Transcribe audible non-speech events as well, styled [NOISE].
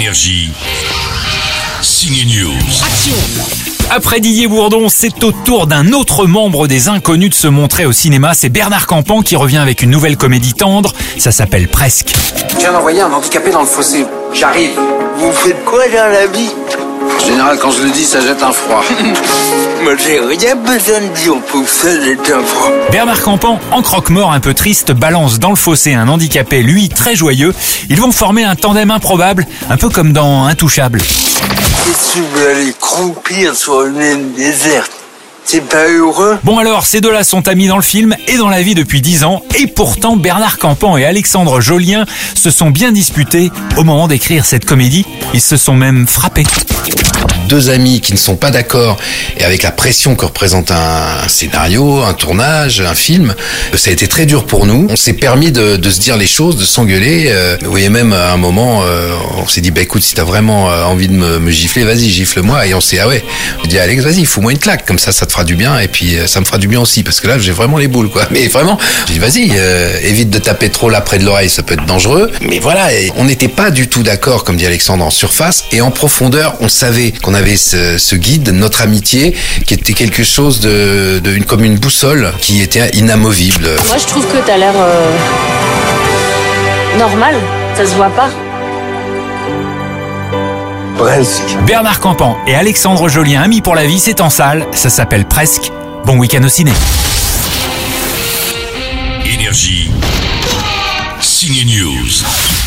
Énergie. Signe News. Après Didier Bourdon, c'est au tour d'un autre membre des Inconnus de se montrer au cinéma. C'est Bernard Campan qui revient avec une nouvelle comédie tendre. Ça s'appelle Presque. Je viens d'envoyer un handicapé dans le fossé. J'arrive. Vous faites quoi dans la vie? En général, quand je le dis, ça jette un froid. [LAUGHS] Moi j'ai rien besoin de dire pour ça j'ai un froid. Bernard Campan, en croque-mort un peu triste, balance dans le fossé un handicapé, lui, très joyeux. Ils vont former un tandem improbable, un peu comme dans Intouchable. Qu'est-ce que tu veux aller croupir sur une île déserte Bon alors, ces deux-là sont amis dans le film et dans la vie depuis 10 ans, et pourtant Bernard Campan et Alexandre Jolien se sont bien disputés au moment d'écrire cette comédie. Ils se sont même frappés. Deux amis qui ne sont pas d'accord et avec la pression que représente un, scénario, un tournage, un film, ça a été très dur pour nous. On s'est permis de, se dire les choses, de s'engueuler. Euh, vous voyez même à un moment, euh, on s'est dit bah écoute si t'as vraiment euh, envie de me, gifler, vas-y gifle-moi. Et on s'est ah ouais, on dit Alex vas-y fous-moi une claque comme ça ça te fera du bien et puis euh, ça me fera du bien aussi parce que là j'ai vraiment les boules quoi. [LAUGHS] Mais vraiment, j'ai dit vas-y euh, évite de taper trop là près de l'oreille, ça peut être dangereux. Mais voilà, on n'était pas du tout d'accord comme dit Alexandre en surface et en profondeur on savait qu'on avait ce, ce guide, notre amitié, qui était quelque chose de, de une, comme une boussole qui était inamovible. Moi, je trouve que t'as l'air euh, normal. Ça se voit pas. Presque. Bernard Campan et Alexandre Jolien, amis pour la vie, c'est en salle, ça s'appelle Presque. Bon week-end au ciné. Énergie. Signe News.